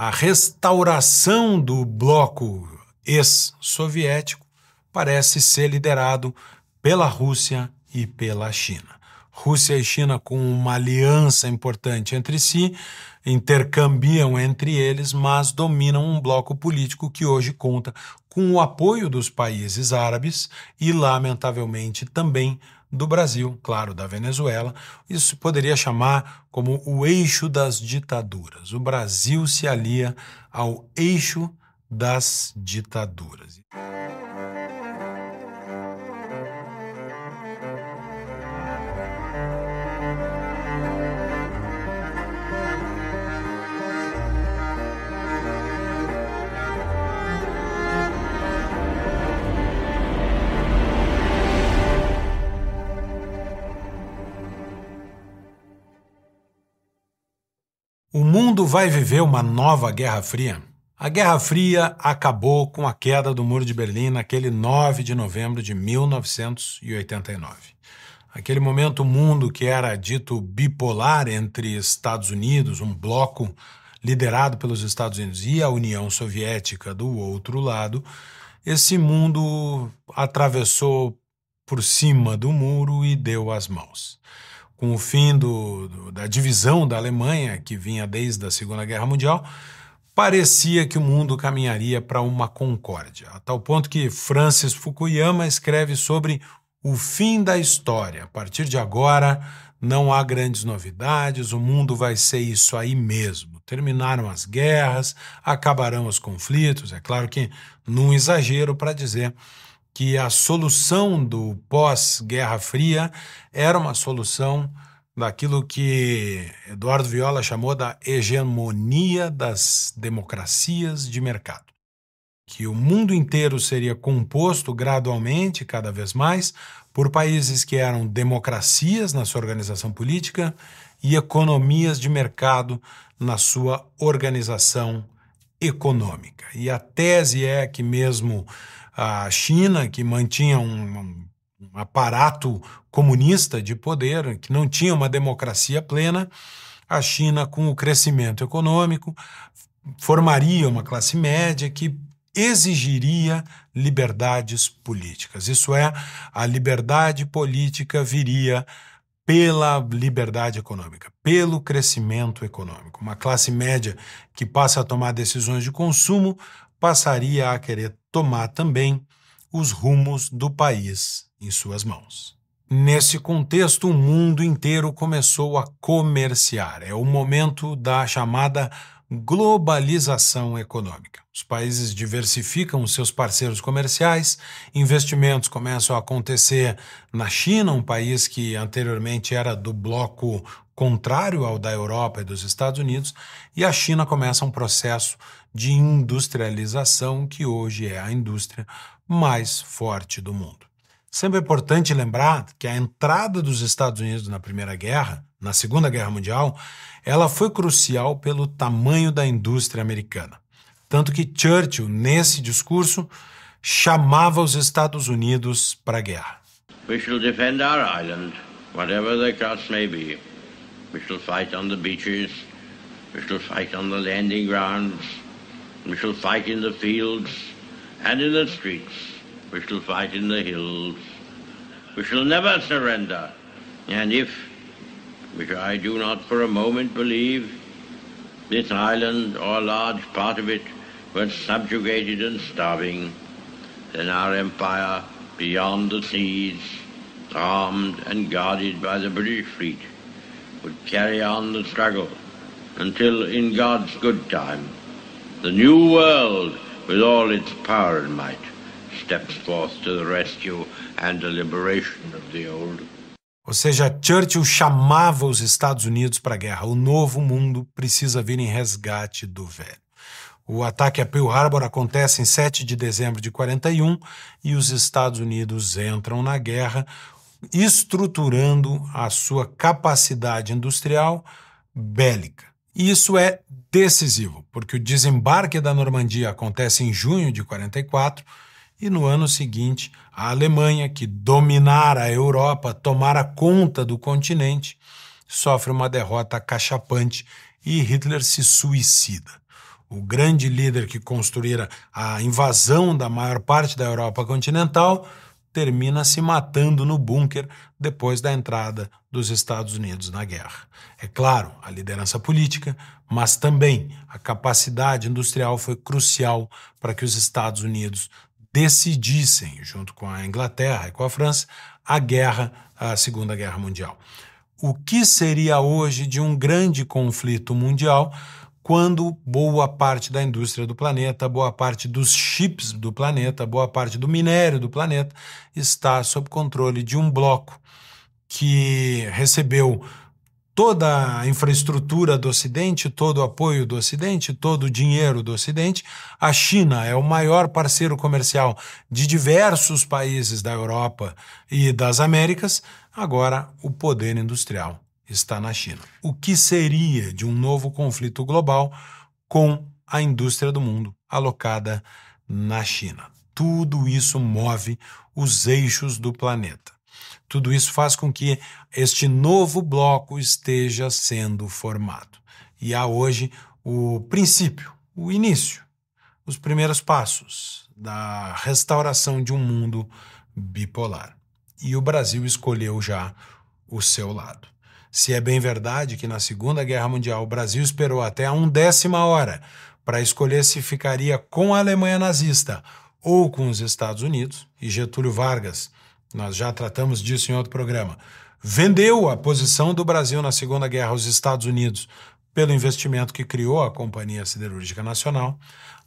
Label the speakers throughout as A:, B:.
A: a restauração do bloco ex-soviético parece ser liderado pela Rússia e pela China. Rússia e China, com uma aliança importante entre si, intercambiam entre eles, mas dominam um bloco político que hoje conta com o apoio dos países árabes e, lamentavelmente, também do Brasil, claro, da Venezuela. Isso poderia chamar como o eixo das ditaduras. O Brasil se alia ao eixo das ditaduras. Mundo vai viver uma nova Guerra Fria? A Guerra Fria acabou com a queda do Muro de Berlim naquele 9 de novembro de 1989. Aquele momento, o mundo que era dito bipolar entre Estados Unidos, um bloco liderado pelos Estados Unidos, e a União Soviética do outro lado, esse mundo atravessou por cima do muro e deu as mãos com o fim do, do, da divisão da Alemanha, que vinha desde a Segunda Guerra Mundial, parecia que o mundo caminharia para uma concórdia, a tal ponto que Francis Fukuyama escreve sobre o fim da história. A partir de agora, não há grandes novidades, o mundo vai ser isso aí mesmo. Terminaram as guerras, acabarão os conflitos, é claro que num exagero para dizer que a solução do pós-Guerra Fria era uma solução daquilo que Eduardo Viola chamou da hegemonia das democracias de mercado. Que o mundo inteiro seria composto gradualmente, cada vez mais, por países que eram democracias na sua organização política e economias de mercado na sua organização econômica. E a tese é que, mesmo a China, que mantinha um, um aparato comunista de poder, que não tinha uma democracia plena, a China, com o crescimento econômico, formaria uma classe média que exigiria liberdades políticas. Isso é, a liberdade política viria pela liberdade econômica, pelo crescimento econômico. Uma classe média que passa a tomar decisões de consumo passaria a querer tomar também os rumos do país em suas mãos. Nesse contexto, o mundo inteiro começou a comerciar. É o momento da chamada globalização econômica. Os países diversificam seus parceiros comerciais, investimentos começam a acontecer na China, um país que anteriormente era do bloco contrário ao da Europa e dos Estados Unidos, e a China começa um processo de industrialização que hoje é a indústria mais forte do mundo. Sempre é importante lembrar que a entrada dos Estados Unidos na Primeira Guerra, na Segunda Guerra Mundial, ela foi crucial pelo tamanho da indústria americana. Tanto que Churchill, nesse discurso, chamava os Estados Unidos para a guerra. We shall defend our island, whatever the cost may be. We shall fight on the beaches, we shall fight on the landing grounds, we shall fight in the fields and in the streets. We shall fight in the hills. We shall never surrender. And if, which I do not for a moment believe, this island or a large part of it were subjugated and starving, then our empire beyond the seas, armed and guarded by the British fleet, would carry on the struggle until, in God's good time, the new world, with all its power and might, steps forth to the rescue and the liberation of the old. Ou seja, Churchill chamava os Estados Unidos para a guerra. O novo mundo precisa vir em resgate do velho. O ataque a Pearl Harbor acontece em 7 de dezembro de 41 e os Estados Unidos entram na guerra, estruturando a sua capacidade industrial bélica. Isso é decisivo, porque o desembarque da Normandia acontece em junho de 44 e no ano seguinte a Alemanha, que dominara a Europa, tomara conta do continente, sofre uma derrota cachapante e Hitler se suicida. o grande líder que construíra a invasão da maior parte da Europa continental, termina se matando no bunker depois da entrada dos Estados Unidos na guerra. É claro, a liderança política, mas também a capacidade industrial foi crucial para que os Estados Unidos decidissem, junto com a Inglaterra e com a França, a guerra, a Segunda Guerra Mundial. O que seria hoje de um grande conflito mundial quando boa parte da indústria do planeta, boa parte dos chips do planeta, boa parte do minério do planeta está sob controle de um bloco que recebeu toda a infraestrutura do Ocidente, todo o apoio do Ocidente, todo o dinheiro do Ocidente. A China é o maior parceiro comercial de diversos países da Europa e das Américas. Agora, o poder industrial está na China. O que seria de um novo conflito global com a indústria do mundo alocada na China? Tudo isso move os eixos do planeta. Tudo isso faz com que este novo bloco esteja sendo formado. E há hoje o princípio, o início, os primeiros passos da restauração de um mundo bipolar. E o Brasil escolheu já o seu lado. Se é bem verdade que na Segunda Guerra Mundial o Brasil esperou até a undécima hora para escolher se ficaria com a Alemanha nazista ou com os Estados Unidos, e Getúlio Vargas, nós já tratamos disso em outro programa, vendeu a posição do Brasil na Segunda Guerra aos Estados Unidos pelo investimento que criou a Companhia Siderúrgica Nacional,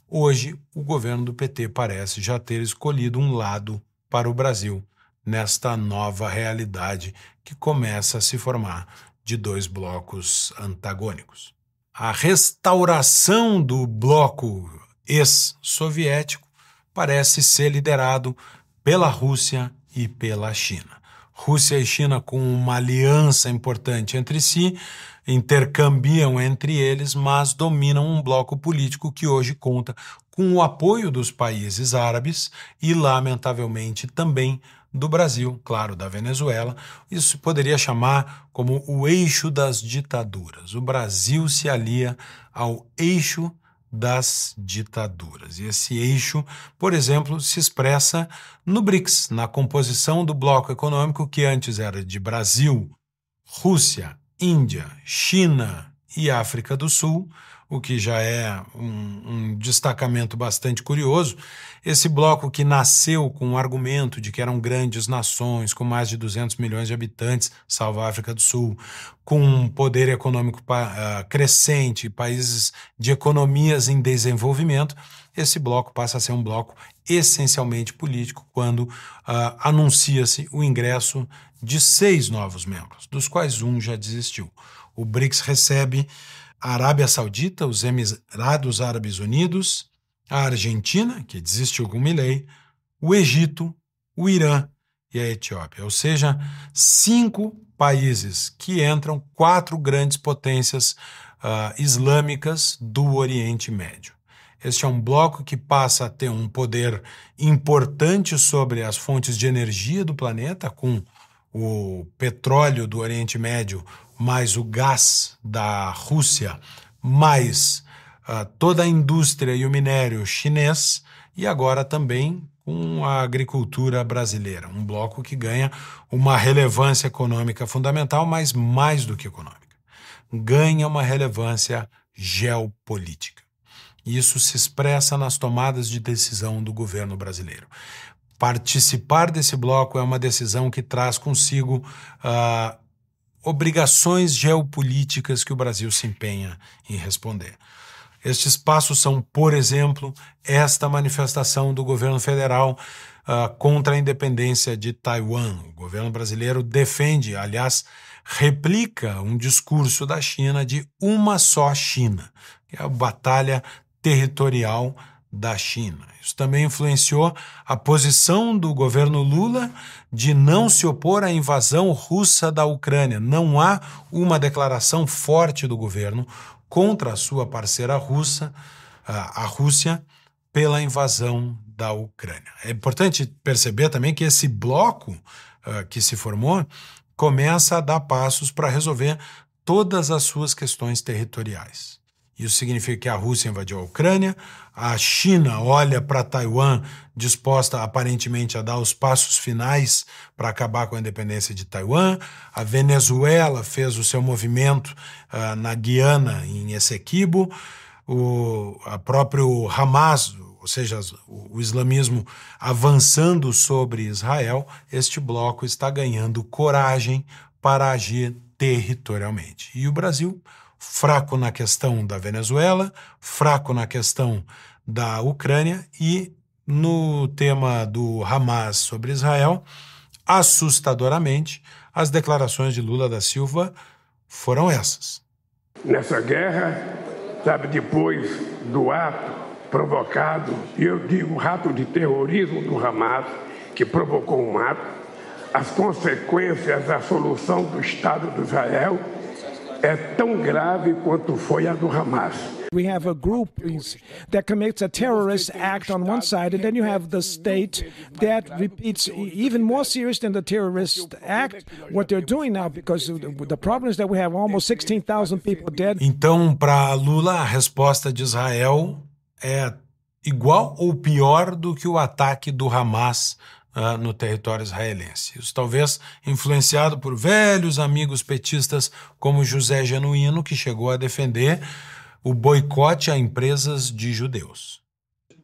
A: hoje o governo do PT parece já ter escolhido um lado para o Brasil nesta nova realidade que começa a se formar de dois blocos antagônicos. A restauração do bloco ex-soviético parece ser liderado pela Rússia e pela China. Rússia e China, com uma aliança importante entre si, intercambiam entre eles, mas dominam um bloco político que hoje conta com o apoio dos países árabes e, lamentavelmente, também do Brasil, claro, da Venezuela. Isso poderia chamar como o eixo das ditaduras. O Brasil se alia ao eixo das ditaduras. E esse eixo, por exemplo, se expressa no BRICS, na composição do bloco econômico que antes era de Brasil, Rússia, Índia, China e África do Sul o que já é um, um, destacamento bastante curioso. Esse bloco que nasceu com o argumento de que eram grandes nações, com mais de 200 milhões de habitantes, salvo a África do Sul, com um poder econômico uh, crescente, países de economias em desenvolvimento, esse bloco passa a ser um bloco essencialmente político quando uh, anuncia-se o ingresso de seis novos membros, dos quais um já desistiu. O BRICS recebe a Arábia Saudita, os Emirados Árabes Unidos, a Argentina, que desistiu com Milley, o Egito, o Irã e a Etiópia. Ou seja, cinco países que entram, quatro grandes potências uh, islâmicas do Oriente Médio. Este é um bloco que passa a ter um poder importante sobre as fontes de energia do planeta, com o petróleo do Oriente Médio mais o gás da Rússia, mais uh, toda a indústria e o minério chinês, e agora também com a agricultura brasileira, um bloco que ganha uma relevância econômica fundamental, mas mais do que econômica. Ganha uma relevância geopolítica. Isso se expressa nas tomadas de decisão do governo brasileiro. Participar desse bloco é uma decisão que traz consigo uh, obrigações geopolíticas que o Brasil se empenha em responder. Estes passos são, por exemplo, esta manifestação do governo federal uh, contra a independência de Taiwan. O governo brasileiro defende, aliás, replica um discurso da China de uma só China, que é a batalha territorial da China. Isso também influenciou a posição do governo Lula de não se opor à invasão russa da Ucrânia. Não há uma declaração forte do governo contra a sua parceira russa, a Rússia, pela invasão da Ucrânia. É importante perceber também que esse bloco uh, que se formou começa a dar passos para resolver todas as suas questões territoriais. Isso significa que a Rússia invadiu a Ucrânia, a China olha para Taiwan disposta aparentemente a dar os passos finais para acabar com a independência de Taiwan, a Venezuela fez o seu movimento uh, na Guiana, em Essequibo, o a próprio Hamas, ou seja, o, islamismo avançando sobre Israel, este bloco está ganhando coragem para agir territorialmente. E o Brasil fraco na questão da Venezuela, fraco na questão da Ucrânia e no tema do Hamas sobre Israel, assustadoramente, as declarações de Lula da Silva foram essas.
B: Nessa guerra, sabe, depois do ato provocado, e eu digo ato de terrorismo do Hamas, que provocou um ato, as consequências da solução do Estado de Israel é tão grave quanto foi a do Hamas.
C: We have a group that commits a terrorist act on one side, and then you have the state that repeats even more serious than the terrorist act what they're doing now, because the problem is that we have almost 16,000 people dead.
A: Então, para Lula, a resposta de Israel é igual ou pior do que o ataque do Hamas uh, no território israelense. Isso talvez influenciado por velhos amigos petistas como José Genuíno, que chegou a defender o boicote a empresas de judeus.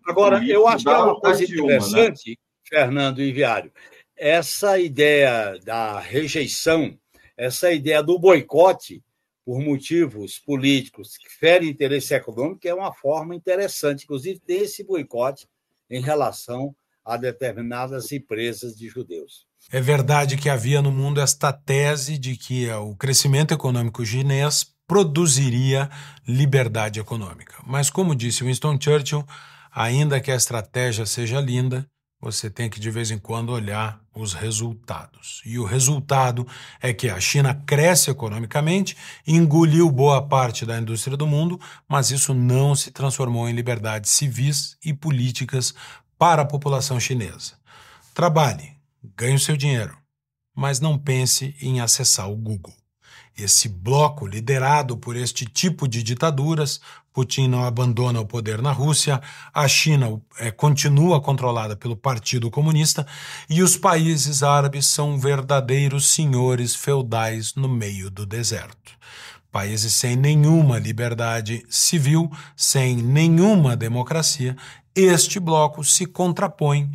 D: Agora, eu acho que é uma coisa interessante, né? Fernando e Viário, essa ideia da rejeição, essa ideia do boicote por motivos políticos que ferem interesse econômico é uma forma interessante, inclusive, desse boicote em relação a determinadas empresas de judeus.
A: É verdade que havia no mundo esta tese de que o crescimento econômico chinês produziria liberdade econômica. Mas, como disse Winston Churchill, ainda que a estratégia seja linda, você tem que de vez em quando olhar os resultados. E o resultado é que a China cresce economicamente, engoliu boa parte da indústria do mundo, mas isso não se transformou em liberdades civis e políticas para a população chinesa. Trabalhe, ganhe o seu dinheiro, mas não pense em acessar o Google. Esse bloco, liderado por este tipo de ditaduras, Putin não abandona o poder na Rússia, a China é, continua controlada pelo Partido Comunista e os países árabes são verdadeiros senhores feudais no meio do deserto. Países sem nenhuma liberdade civil, sem nenhuma democracia, este bloco se contrapõe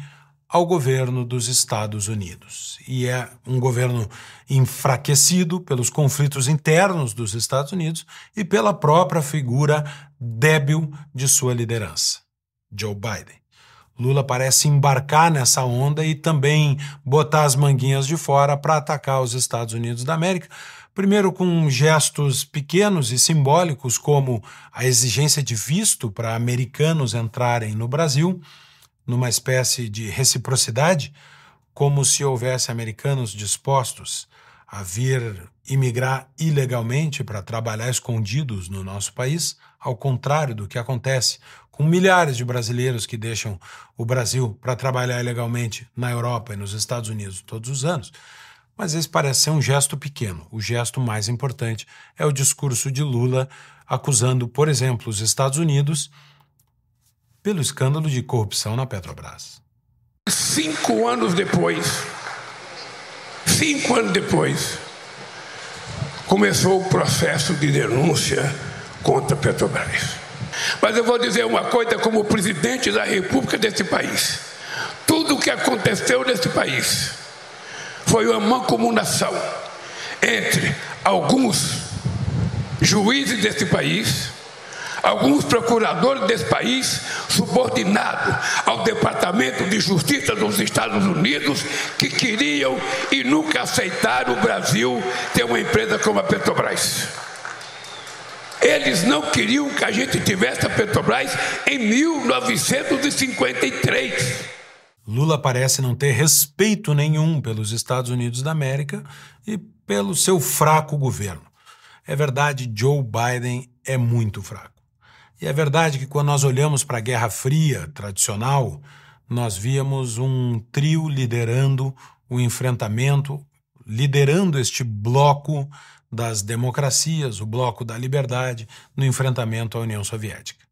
A: ao governo dos Estados Unidos. E é um governo enfraquecido pelos conflitos internos dos Estados Unidos e pela própria figura débil de sua liderança, Joe Biden. Lula parece embarcar nessa onda e também botar as manguinhas de fora para atacar os Estados Unidos da América, primeiro com gestos pequenos e simbólicos, como a exigência de visto para americanos entrarem no Brasil numa espécie de reciprocidade, como se houvesse americanos dispostos a vir imigrar ilegalmente para trabalhar escondidos no nosso país, ao contrário do que acontece com milhares de brasileiros que deixam o Brasil para trabalhar ilegalmente na Europa e nos Estados Unidos todos os anos. Mas esse parece ser um gesto pequeno. O gesto mais importante é o discurso de Lula acusando, por exemplo, os Estados Unidos pelo escândalo de corrupção na Petrobras.
B: Cinco anos depois, cinco anos depois, começou o processo de denúncia contra a Petrobras. Mas eu vou dizer uma coisa como presidente da República desse país. Tudo o que aconteceu nesse país foi uma mancomunação entre alguns juízes desse país alguns procuradores desse país, subordinados ao Departamento de Justiça dos Estados Unidos, que queriam e nunca aceitaram o Brasil ter uma empresa como a Petrobras. Eles não queriam que a gente tivesse a Petrobras em 1953.
A: Lula parece não ter respeito nenhum pelos Estados Unidos da América e pelo seu fraco governo. É verdade, Joe Biden é muito fraco. E é verdade que quando nós olhamos para a Guerra Fria tradicional, nós víamos um trio liderando o enfrentamento liderando este bloco das democracias, o bloco da liberdade, no enfrentamento à União Soviética.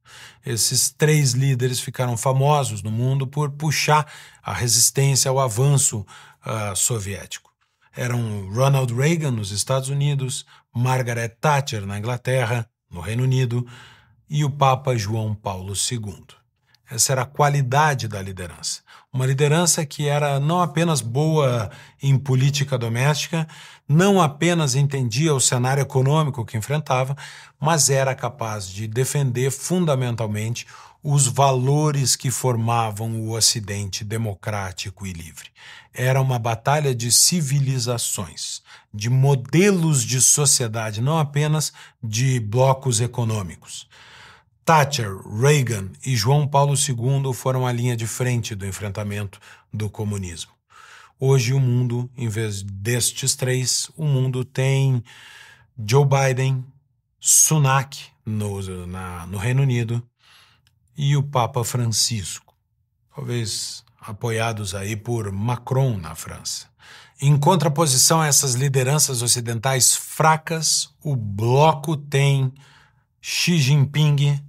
A: Esses três líderes ficaram famosos no mundo por puxar a resistência ao avanço uh, soviético. Eram Ronald Reagan nos Estados Unidos, Margaret Thatcher na Inglaterra, no Reino Unido, e o Papa João Paulo II. Essa era a qualidade da liderança. Uma liderança que era não apenas boa em política doméstica, não apenas entendia o cenário econômico que enfrentava, mas era capaz de defender fundamentalmente os valores que formavam o Ocidente democrático e livre. Era uma batalha de civilizações, de modelos de sociedade, não apenas de blocos econômicos. Thatcher, Reagan e João Paulo II foram a linha de frente do enfrentamento do comunismo. Hoje o mundo, em vez destes três, o mundo tem Joe Biden, Sunak no, na, no Reino Unido e o Papa Francisco, talvez apoiados aí por Macron na França. Em contraposição a essas lideranças ocidentais fracas, o bloco tem Xi Jinping,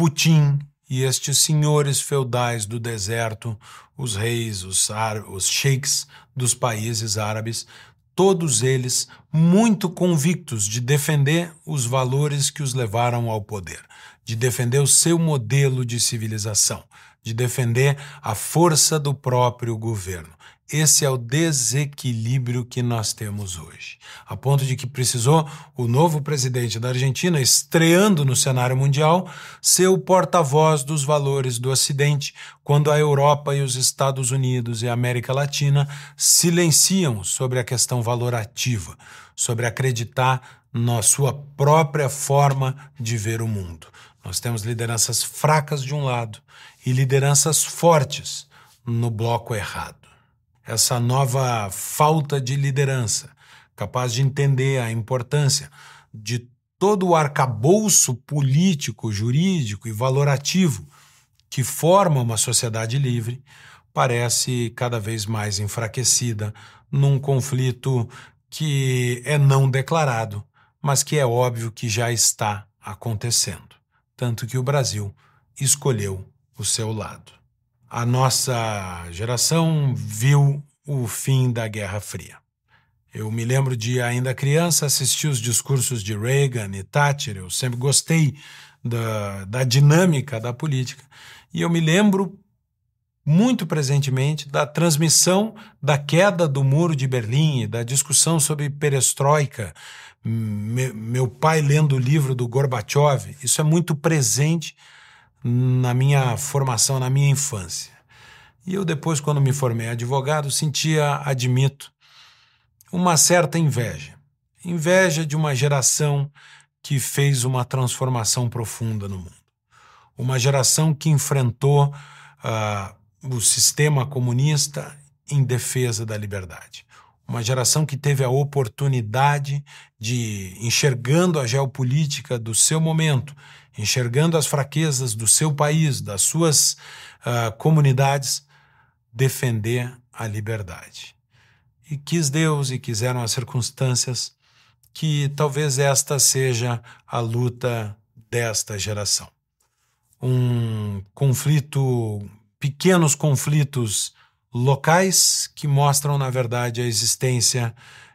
A: Putin e estes senhores feudais do deserto, os reis, os, os sheiks dos países árabes, todos eles muito convictos de defender os valores que os levaram ao poder, de defender o seu modelo de civilização, de defender a força do próprio governo. Esse é o desequilíbrio que nós temos hoje. A ponto de que precisou o novo presidente da Argentina, estreando no cenário mundial, ser o porta-voz dos valores do Ocidente, quando a Europa e os Estados Unidos e a América Latina silenciam sobre a questão valorativa, sobre acreditar na sua própria forma de ver o mundo. Nós temos lideranças fracas de um lado e lideranças fortes no bloco errado essa nova falta de liderança, capaz de entender a importância de todo o arcabouço político, jurídico e valorativo que forma uma sociedade livre, parece cada vez mais enfraquecida num conflito que é não declarado, mas que é óbvio que já está acontecendo. Tanto que o Brasil escolheu o seu lado a nossa geração viu o fim da Guerra Fria. Eu me lembro de, ainda criança, assistir os discursos de Reagan e Thatcher. Eu sempre gostei da, da dinâmica da política. E eu me lembro muito presentemente da transmissão da queda do muro de Berlim, da discussão sobre perestroika, meu pai lendo o livro do Gorbachev. Isso é muito presente na minha formação, na minha infância. E eu depois, quando me formei advogado, sentia, admito, uma certa inveja. Inveja de uma geração que fez uma transformação profunda no mundo. Uma geração que enfrentou uh, o sistema comunista em defesa da liberdade. Uma geração que teve a oportunidade de, enxergando a geopolítica do seu momento enxergando as fraquezas do seu país, das suas uh, comunidades, defender a liberdade. E quis Deus e quiseram as circunstâncias que talvez esta seja a luta desta geração. Um conflito, pequenos conflitos locais que mostram, na verdade, a existência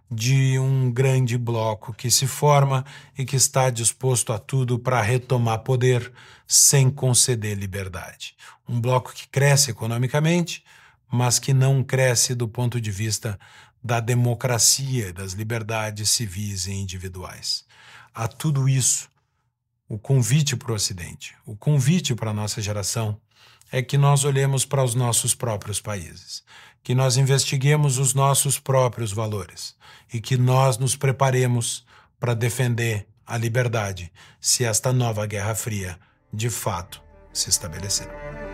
A: de um grande bloco que se forma e que está disposto a tudo para retomar poder sem conceder liberdade. Um bloco que cresce economicamente, mas que não cresce do ponto de vista da democracia, das liberdades civis e individuais. A tudo isso, o convite para o Ocidente, o convite para a nossa geração é que nós olhemos para os nossos próprios países que nós investiguemos os nossos próprios valores e que nós nos preparemos para defender a liberdade se esta nova Guerra Fria de fato se estabelecer.